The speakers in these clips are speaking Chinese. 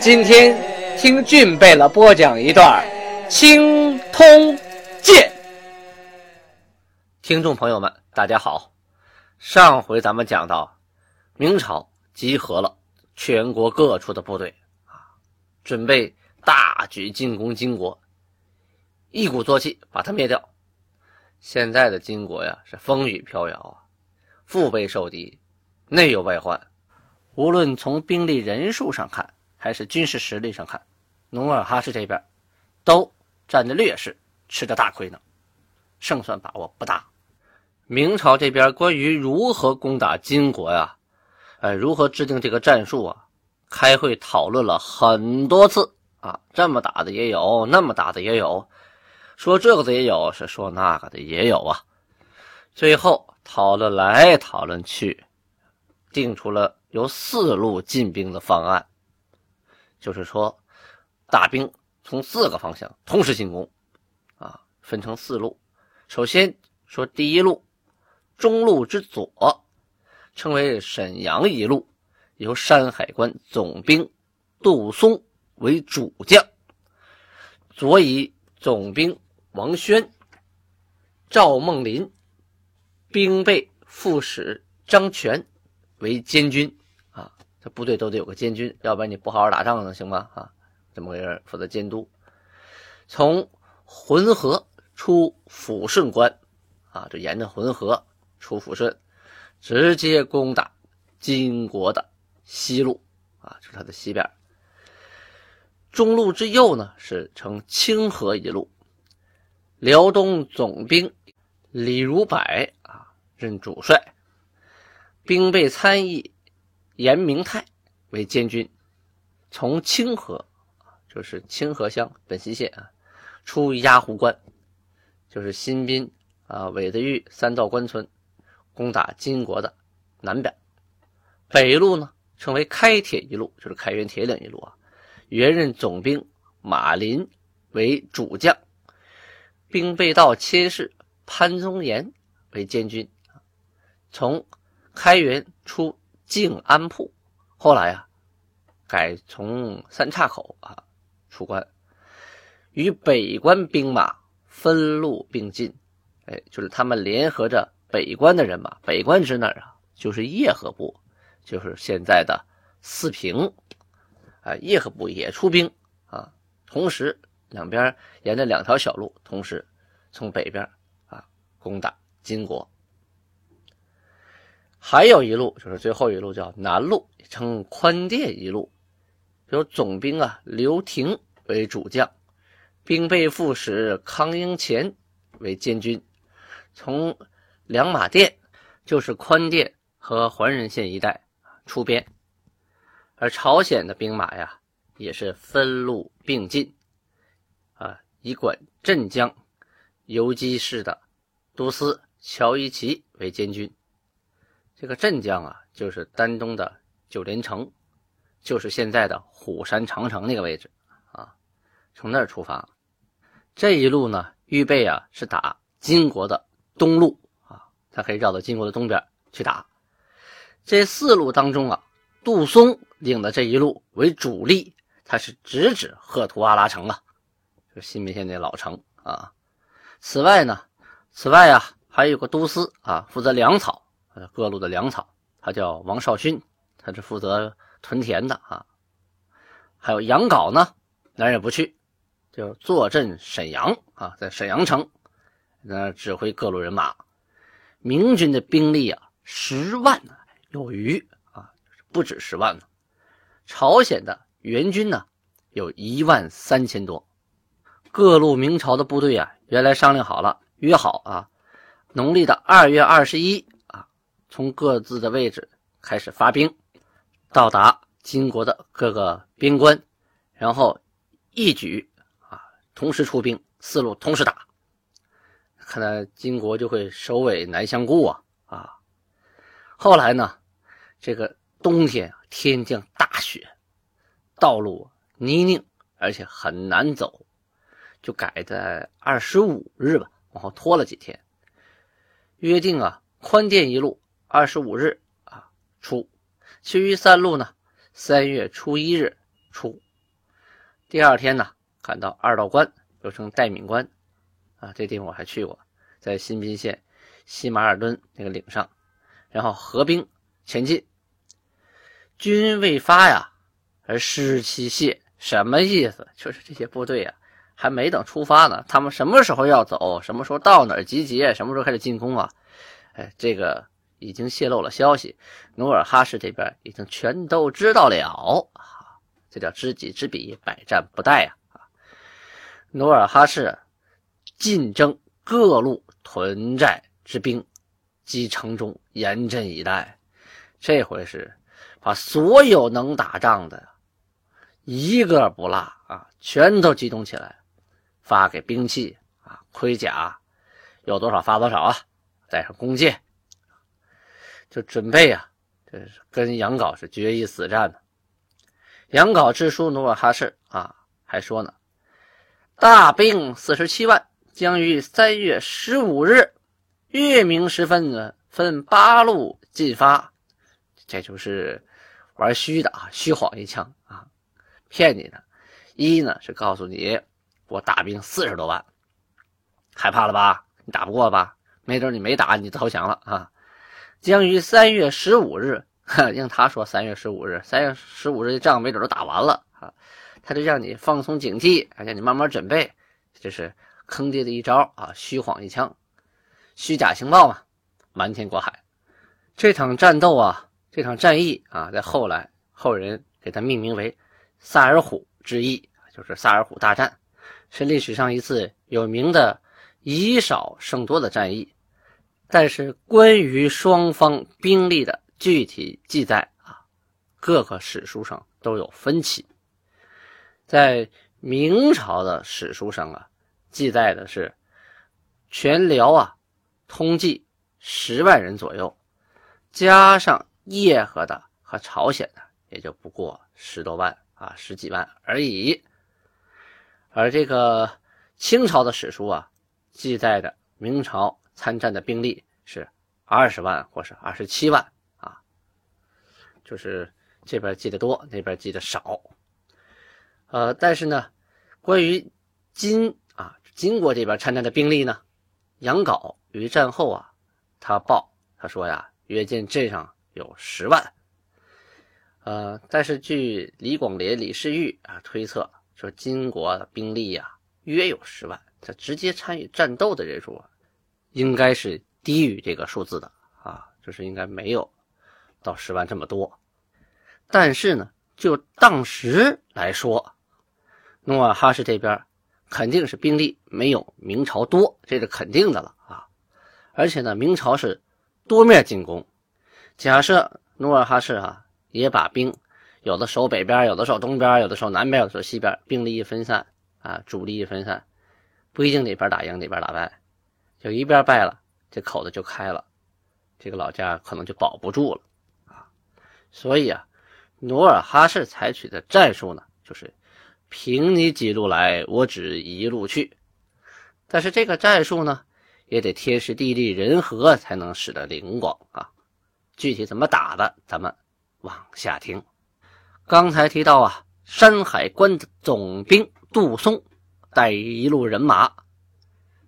今天听俊贝勒播讲一段《青通剑》。听众朋友们，大家好。上回咱们讲到，明朝集合了全国各处的部队啊，准备大举进攻金国，一鼓作气把它灭掉。现在的金国呀，是风雨飘摇啊，腹背受敌，内有外患。无论从兵力人数上看，还是军事实力上看，努尔哈赤这边都占着劣势，吃着大亏呢，胜算把握不大。明朝这边关于如何攻打金国呀，呃，如何制定这个战术啊，开会讨论了很多次啊，这么打的也有，那么打的也有，说这个的也有，是说那个的也有啊。最后讨论来讨论去，定出了。有四路进兵的方案，就是说，大兵从四个方向同时进攻，啊，分成四路。首先说第一路，中路之左，称为沈阳一路，由山海关总兵杜松为主将，左以总兵王宣、赵梦麟、兵备副使张全为监军。部队都得有个监军，要不然你不好好打仗能行吗？啊，这么个人负责监督。从浑河出抚顺关，啊，就沿着浑河出抚顺，直接攻打金国的西路，啊，就是它的西边。中路之右呢，是呈清河一路，辽东总兵李如柏啊任主帅，兵备参议。严明泰为监军，从清河就是清河乡本溪县啊，出鸭湖关，就是新宾啊、韦子峪三道关村，攻打金国的南边。北路呢，称为开铁一路，就是开元铁岭一路啊。原任总兵马林为主将，兵备道佥事潘宗岩为监军，从开元出。静安铺，后来啊，改从三岔口啊出关，与北关兵马分路并进，哎，就是他们联合着北关的人马。北关指哪儿啊？就是叶赫部，就是现在的四平，啊，叶赫部也出兵啊。同时，两边沿着两条小路，同时从北边啊攻打金国。还有一路，就是最后一路，叫南路，称宽甸一路，由总兵啊刘廷为主将，兵备副使康英乾为监军，从两马店，就是宽甸和桓仁县一带出边。而朝鲜的兵马呀，也是分路并进，啊，以管镇江游击市的都司乔一奇为监军。这个镇江啊，就是丹东的九连城，就是现在的虎山长城那个位置啊。从那儿出发，这一路呢，预备啊是打金国的东路啊，他可以绕到金国的东边去打。这四路当中啊，杜松领的这一路为主力，他是直指赫图阿拉城啊，就是新民县那老城啊。此外呢，此外啊，还有个都司啊，负责粮草。各路的粮草，他叫王少勋，他是负责屯田的啊。还有杨镐呢，哪也不去，就坐镇沈阳啊，在沈阳城那指挥各路人马。明军的兵力啊，十万有余啊，不止十万呢。朝鲜的援军呢，有一万三千多。各路明朝的部队啊，原来商量好了，约好啊，农历的二月二十一。从各自的位置开始发兵，到达金国的各个边关，然后一举啊，同时出兵，四路同时打，看来金国就会首尾难相顾啊啊！后来呢，这个冬天天降大雪，道路泥泞，而且很难走，就改在二十五日吧，往后拖了几天，约定啊，宽甸一路二十五日啊出，其余三路呢，三月初一日出。第二天呢，赶到二道关，又称待敏关，啊，这地方我还去过，在新宾县西马尔敦那个岭上，然后合兵前进。军未发呀，而失其懈，什么意思？就是这些部队呀，还没等出发呢，他们什么时候要走，什么时候到哪儿集结，什么时候开始进攻啊？哎，这个已经泄露了消息，努尔哈赤这边已经全都知道了。这叫知己知彼，百战不殆呀！啊，努尔哈赤进征各路屯寨之兵，击城中，严阵以待。这回是把所有能打仗的一个不落啊，全都集中起来，发给兵器啊，盔甲有多少发多少啊，带上弓箭，就准备啊，这是跟杨镐是决一死战的。杨镐致书努尔哈赤啊，还说呢：“大兵四十七万，将于三月十五日月明时分呢，分八路进发。”这就是玩虚的啊，虚晃一枪啊，骗你的。一呢是告诉你我大兵四十多万，害怕了吧？你打不过吧？没准你没打，你投降了啊！将于三月十五日。让他说三月十五日，三月十五日的仗没准都打完了啊！他就让你放松警惕，让你慢慢准备，这是坑爹的一招啊！虚晃一枪，虚假情报嘛，瞒天过海。这场战斗啊，这场战役啊，在后来后人给它命名为萨尔浒之役，就是萨尔浒大战，是历史上一次有名的以少胜多的战役。但是关于双方兵力的。具体记载啊，各个史书上都有分歧。在明朝的史书上啊，记载的是全辽啊，通计十万人左右，加上叶赫的和朝鲜的，也就不过十多万啊，十几万而已。而这个清朝的史书啊，记载的明朝参战的兵力是二十万或是二十七万啊。就是这边记得多，那边记得少，呃，但是呢，关于金啊金国这边参战的兵力呢，杨镐于战后啊，他报他说呀，约见镇上有十万，呃，但是据李广廉、李世玉啊推测说，金国兵力呀约有十万，他直接参与战斗的人数啊，应该是低于这个数字的啊，就是应该没有。到十万这么多，但是呢，就当时来说，努尔哈赤这边肯定是兵力没有明朝多，这是肯定的了啊。而且呢，明朝是多面进攻。假设努尔哈赤啊也把兵有的守北边，有的守东边，有的守南边，有的守西边，兵力一分散啊，主力一分散，不一定哪边打赢哪边打败，就一边败了，这口子就开了，这个老家可能就保不住了啊。所以啊，努尔哈赤采取的战术呢，就是凭你几路来，我只一路去。但是这个战术呢，也得天时地利人和才能使得灵光啊。具体怎么打的，咱们往下听。刚才提到啊，山海关的总兵杜松带一路人马，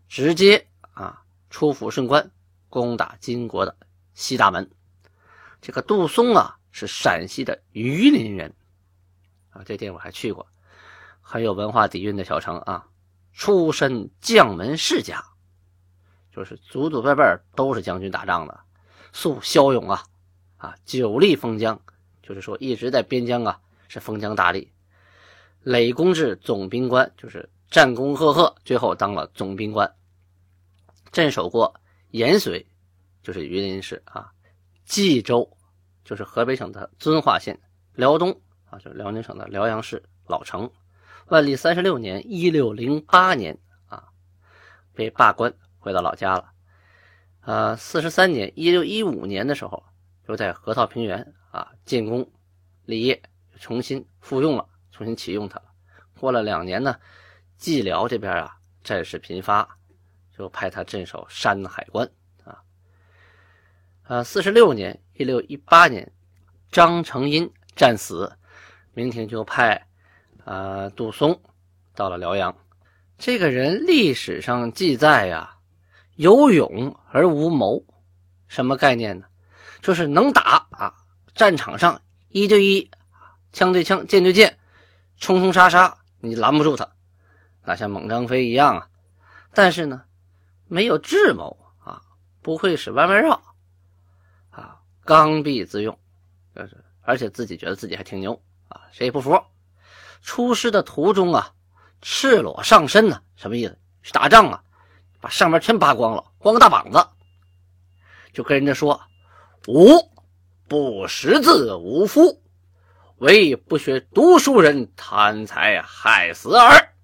直接啊出抚顺关，攻打金国的西大门。这个杜松啊。是陕西的榆林人，啊，这地方我还去过，很有文化底蕴的小城啊。出身将门世家，就是祖祖辈辈都是将军打仗的，素骁勇啊，啊，久立封疆，就是说一直在边疆啊是封疆大吏，累功至总兵官，就是战功赫赫，最后当了总兵官，镇守过延绥，就是榆林市啊，冀州。就是河北省的遵化县，辽东啊，就是辽宁省的辽阳市老城，万历三十六年（一六零八年）啊，被罢官，回到老家了。呃，四十三年（一六一五年）的时候，又在河套平原啊建功立业，重新复用了，重新启用他了。过了两年呢，蓟辽这边啊战事频发，就派他镇守山海关啊。呃，四十六年（一六一八年），张承殷战死，明廷就派呃杜松到了辽阳。这个人历史上记载呀，有勇而无谋，什么概念呢？就是能打啊，战场上一对一，枪对枪，剑对剑，冲冲杀杀。你拦不住他，那像猛张飞一样啊！但是呢，没有智谋啊，不会使弯弯绕啊，刚愎自用，就是而且自己觉得自己还挺牛啊，谁也不服。出师的途中啊，赤裸上身呢，什么意思？去打仗啊，把上面全扒光了，光个大膀子，就跟人家说：“吾不识字，无夫。”为不学读书人贪财害死耳。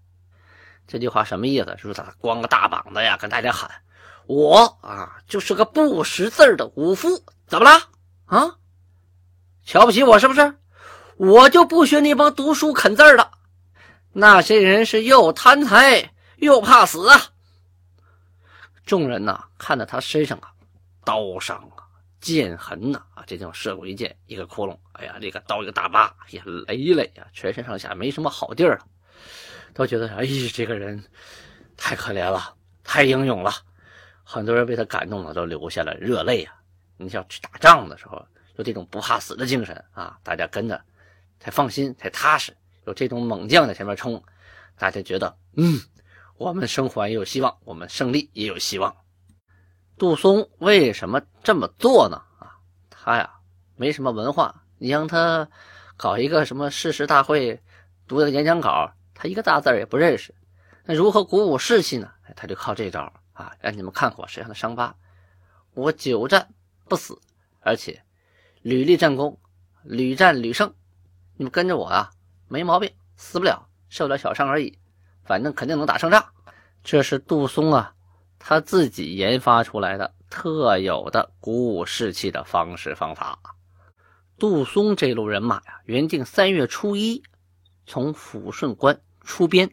这句话什么意思？是不是他光个大膀子呀，跟大家喊：“我啊，就是个不识字的武夫，怎么了？啊，瞧不起我是不是？我就不学那帮读书啃字的，那些人是又贪财又怕死啊！”众人呐，看到他身上啊，刀伤啊。剑痕呐啊，这地方射过一箭，一个窟窿。哎呀，这个刀一个大疤，也累累呀，全身上下没什么好地儿了，都觉得哎，这个人太可怜了，太英勇了。很多人被他感动了，都流下了热泪啊。你像去打仗的时候，有这种不怕死的精神啊，大家跟着才放心，才踏实。有这种猛将在前面冲，大家觉得嗯，我们生还也有希望，我们胜利也有希望。杜松为什么这么做呢？啊，他呀没什么文化，你让他搞一个什么誓师大会，读个演讲稿，他一个大字也不认识，那如何鼓舞士气呢？他就靠这招啊，让你们看看我身上的伤疤，我久战不死，而且屡立战功，屡战屡胜，你们跟着我啊，没毛病，死不了，受点小伤而已，反正肯定能打胜仗。这是杜松啊。他自己研发出来的特有的鼓舞士气的方式方法。杜松这路人马呀，原定三月初一从抚顺关出边，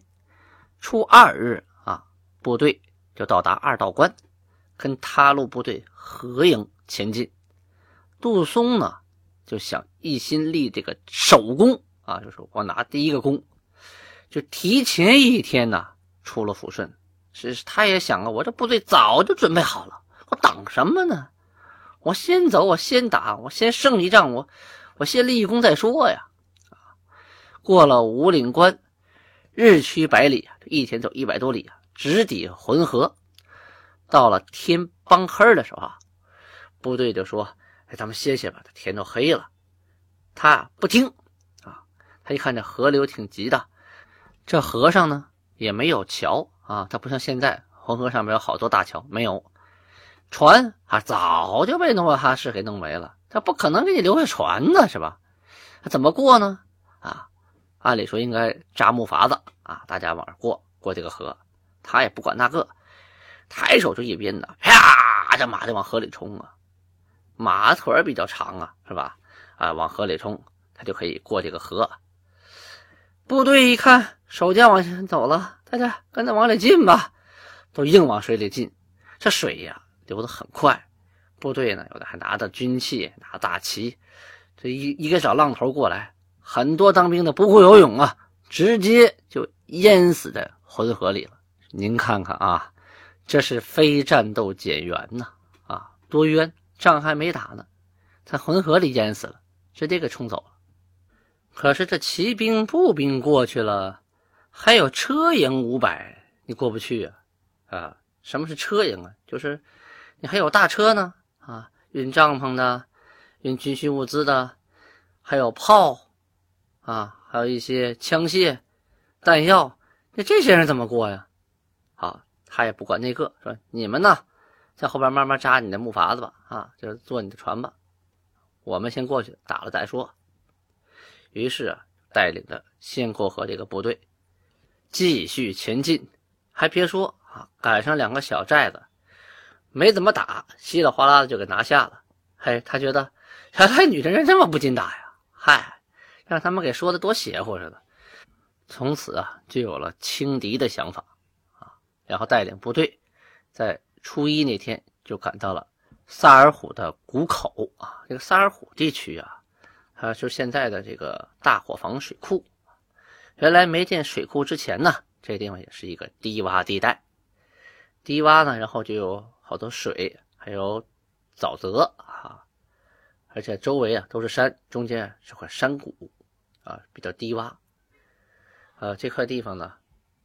初二日啊，部队就到达二道关，跟他路部队合营前进。杜松呢，就想一心立这个首功啊，就是我拿第一个功，就提前一天呢出了抚顺。是，他也想啊，我这部队早就准备好了，我等什么呢？我先走，我先打，我先胜一仗，我我先立一功再说呀！过了五岭关，日驱百里，一天走一百多里啊，直抵浑河。到了天帮黑的时候啊，部队就说：“哎，咱们歇歇吧，天都黑了。”他不听啊，他一看这河流挺急的，这河上呢也没有桥。啊，它不像现在浑河上面有好多大桥，没有船啊，早就被努尔哈赤给弄没了。他不可能给你留下船呢，是吧？怎么过呢？啊，按理说应该扎木筏子啊，大家往上过过这个河。他也不管那个，抬手就一鞭子，啪，这马就往河里冲啊。马腿比较长啊，是吧？啊，往河里冲，他就可以过这个河。部队一看，守将往前走了。大家跟着往里进吧，都硬往水里进。这水呀流得很快，部队呢有的还拿着军器，拿大旗。这一一个小浪头过来，很多当兵的不会游泳啊，直接就淹死在浑河里了。您看看啊，这是非战斗减员呐！啊，多冤，仗还没打呢，在浑河里淹死了，直接给冲走了。可是这骑兵、步兵过去了。还有车营五百，你过不去啊？啊，什么是车营啊？就是你还有大车呢啊，运帐篷的，运军需物资的，还有炮啊，还有一些枪械、弹药，那这些人怎么过呀？好，他也不管那个，说你们呢，在后边慢慢扎你的木筏子吧，啊，就是坐你的船吧，我们先过去打了再说。于是啊，带领着先过河这个部队。继续前进。还别说啊，赶上两个小寨子，没怎么打，稀里哗啦的就给拿下了。嘿，他觉得原来女真人这么不禁打呀！嗨，让他们给说的多邪乎似的。从此啊，就有了轻敌的想法啊，然后带领部队在初一那天就赶到了萨尔浒的谷口啊。这个萨尔浒地区啊，它就是现在的这个大伙房水库。原来没建水库之前呢。这地方也是一个低洼地带，低洼呢，然后就有好多水，还有沼泽啊，而且周围啊都是山，中间是块山谷啊，比较低洼。呃，这块地方呢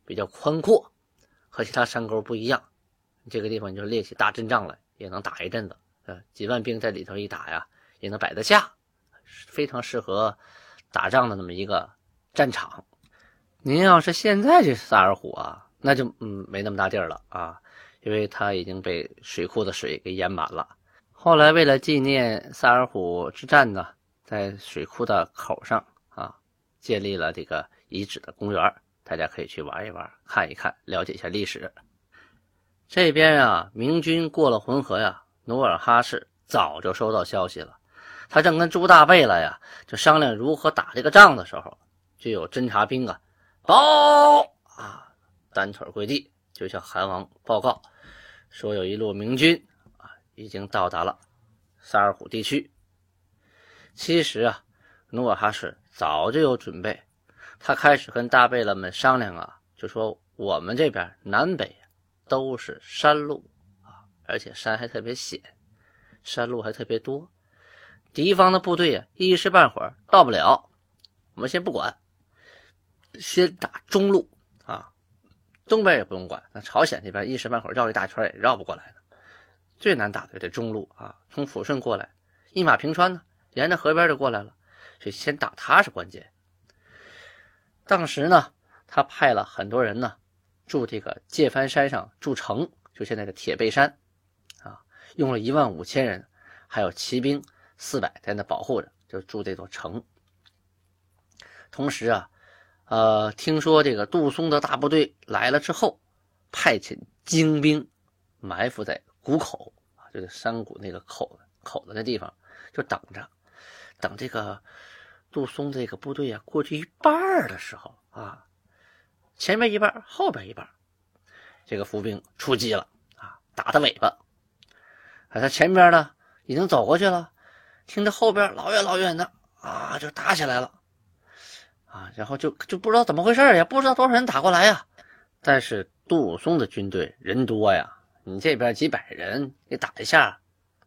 比较宽阔，和其他山沟不一样。这个地方就列起大阵仗来，也能打一阵子。呃，几万兵在里头一打呀，也能摆得下，非常适合打仗的那么一个战场。您要是现在这萨尔浒啊，那就嗯没那么大地儿了啊，因为它已经被水库的水给淹满了。后来为了纪念萨尔浒之战呢，在水库的口上，建立了这个遗址的公园，大家可以去玩一玩，看一看，了解一下历史。这边啊，明军过了浑河呀，努尔哈赤早就收到消息了，他正跟朱大贝勒呀就商量如何打这个仗的时候，就有侦察兵啊。报啊！单腿跪地，就向韩王报告说，有一路明军啊，已经到达了萨尔浒地区。其实啊，努尔哈赤早就有准备，他开始跟大贝勒们商量啊，就说我们这边南北都是山路啊，而且山还特别险，山路还特别多，敌方的部队啊，一时半会儿到不了，我们先不管。先打中路啊，东边也不用管，那朝鲜那边一时半会儿绕一大圈也绕不过来的。最难打的这中路啊，从抚顺过来，一马平川呢，沿着河边就过来了，所以先打他是关键。当时呢，他派了很多人呢，住这个界藩山上筑城，就现在的铁背山啊，用了一万五千人，还有骑兵四百在那保护着，就住这座城。同时啊。呃，听说这个杜松的大部队来了之后，派遣精兵埋伏在谷口啊，就是山谷那个口口子那地方，就等着，等这个杜松这个部队啊过去一半的时候啊，前面一半，后边一半，这个伏兵出击了啊，打他尾巴，啊，他前边呢已经走过去了，听着后边老远老远的啊，就打起来了。啊，然后就就不知道怎么回事也不知道多少人打过来呀。但是杜松的军队人多呀，你这边几百人，你打一下，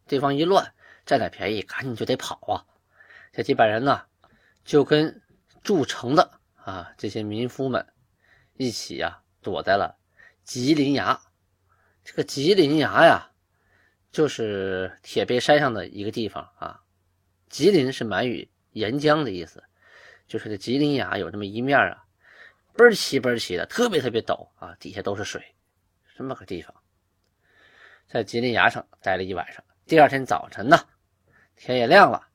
对方一乱，占点便宜，赶紧就得跑啊。这几百人呢，就跟筑城的啊这些民夫们一起呀，躲在了吉林崖。这个吉林崖呀，就是铁背山上的一个地方啊。吉林是满语沿江的意思。就是这吉林崖有这么一面啊，倍儿齐倍儿齐的，特别特别陡啊，底下都是水，这么个地方。在吉林崖上待了一晚上，第二天早晨呢，天也亮了，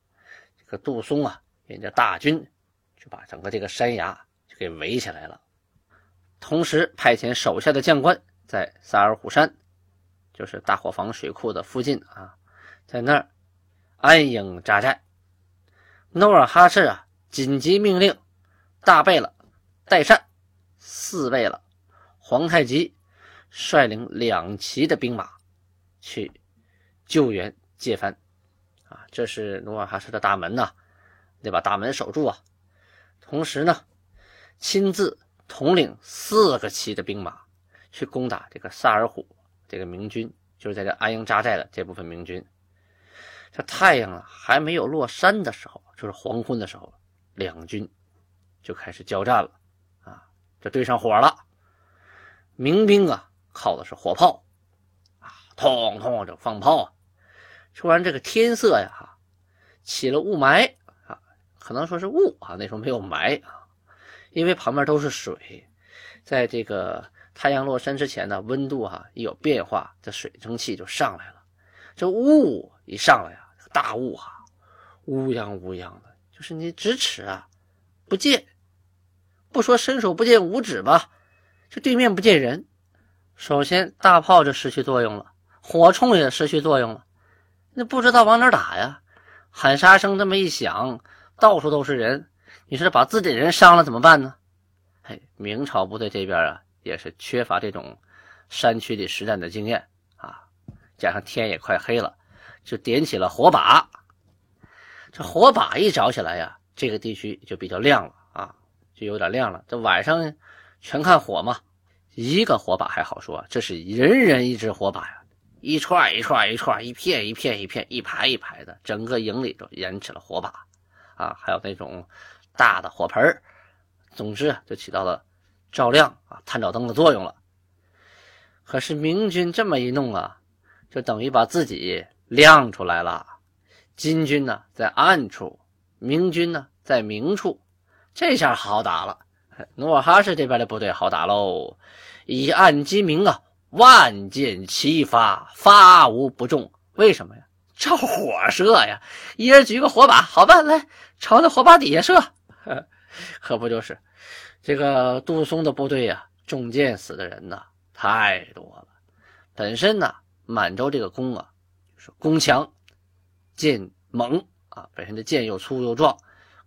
这个杜松啊，人家大军就把整个这个山崖就给围起来了，同时派遣手下的将官在萨尔虎山，就是大伙房水库的附近啊，在那儿安营扎寨。努尔哈赤啊。紧急命令大贝勒代善、四贝勒皇太极率领两旗的兵马去救援界藩这是努尔哈赤的大门呐，得把大门守住啊。同时呢，亲自统领四个旗的兵马去攻打这个萨尔浒这个明军，就是在这安营扎寨的这部分明军。这太阳啊还没有落山的时候，就是黄昏的时候。两军就开始交战了，啊，这对上火了。民兵啊，靠的是火炮，啊，通通就放炮啊。突然这个天色呀，哈，起了雾霾啊，可能说是雾啊，那时候没有霾啊，因为旁边都是水，在这个太阳落山之前呢，温度哈一有变化，这水蒸气就上来了。这雾一上来呀，大雾哈，乌泱乌泱的。就是你咫尺啊，不见，不说伸手不见五指吧，这对面不见人，首先大炮就失去作用了，火铳也失去作用了，那不知道往哪打呀？喊杀声这么一响，到处都是人，你说把自己人伤了怎么办呢？哎，明朝部队这边啊，也是缺乏这种山区里实战的经验啊，加上天也快黑了，就点起了火把。这火把一着起来呀，这个地区就比较亮了啊，就有点亮了。这晚上全看火嘛，一个火把还好说，这是人人一支火把呀，一串一串一串，一片一片一片，一排一排的，整个营里都燃起了火把啊，还有那种大的火盆总之就起到了照亮啊探照灯的作用了。可是明军这么一弄啊，就等于把自己亮出来了。金军呢在暗处，明军呢在明处，这下好打了。努尔哈赤这边的部队好打喽，以暗击明啊，万箭齐发，发无不中。为什么呀？照火射呀！一人举个火把，好吧，来朝那火把底下射。可不就是，这个杜松的部队呀，中箭死的人呐太多了。本身呢，满洲这个弓啊，是弓强。箭猛啊，本身的箭又粗又壮，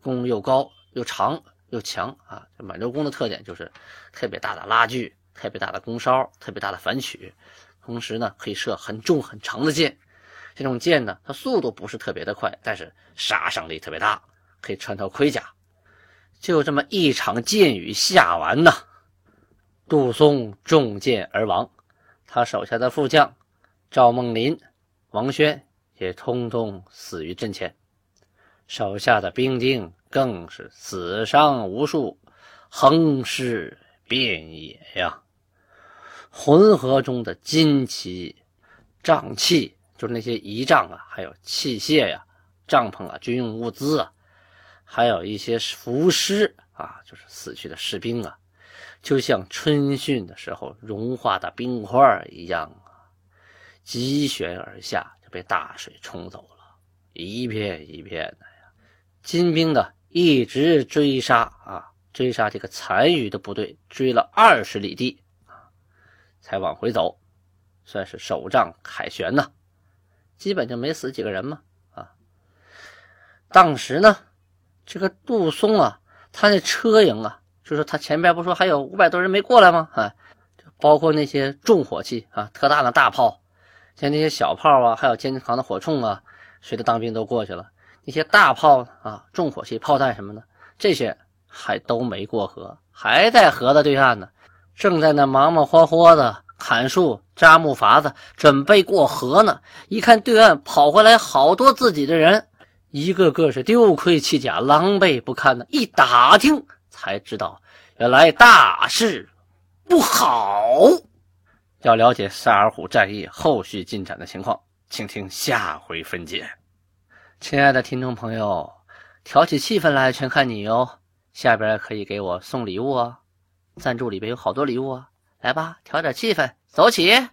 弓又高又长又强啊。满洲弓的特点就是特别大的拉锯，特别大的弓梢，特别大的反曲，同时呢可以射很重很长的箭。这种箭呢，它速度不是特别的快，但是杀伤力特别大，可以穿透盔甲。就这么一场箭雨下完呐，杜松中箭而亡，他手下的副将赵梦麟、王轩。也通通死于阵前，手下的兵丁更是死伤无数，横尸遍野呀。浑河中的金旗、帐器，就是那些仪仗啊，还有器械呀、帐篷啊、军用物资啊，还有一些浮尸啊，就是死去的士兵啊，就像春汛的时候融化的冰块一样啊，急旋而下。就被大水冲走了，一片一片的呀！金兵的一直追杀啊，追杀这个残余的部队，追了二十里地，才往回走，算是首仗凯旋呐。基本就没死几个人嘛啊。当时呢，这个杜松啊，他那车营啊，就是他前边不说还有五百多人没过来吗？啊，包括那些重火器啊，特大的大炮。像那些小炮啊，还有坚扛的火铳啊，随着当兵都过去了。那些大炮啊，重火器、炮弹什么的，这些还都没过河，还在河的对岸呢，正在那忙忙活活的砍树、扎木筏子，准备过河呢。一看对岸跑回来好多自己的人，一个个是丢盔弃甲、狼狈不堪的。一打听才知道，原来大事不好。要了解萨尔浒战役后续进展的情况，请听下回分解。亲爱的听众朋友，挑起气氛来全看你哟！下边可以给我送礼物哦，赞助里边有好多礼物啊！来吧，调点气氛，走起！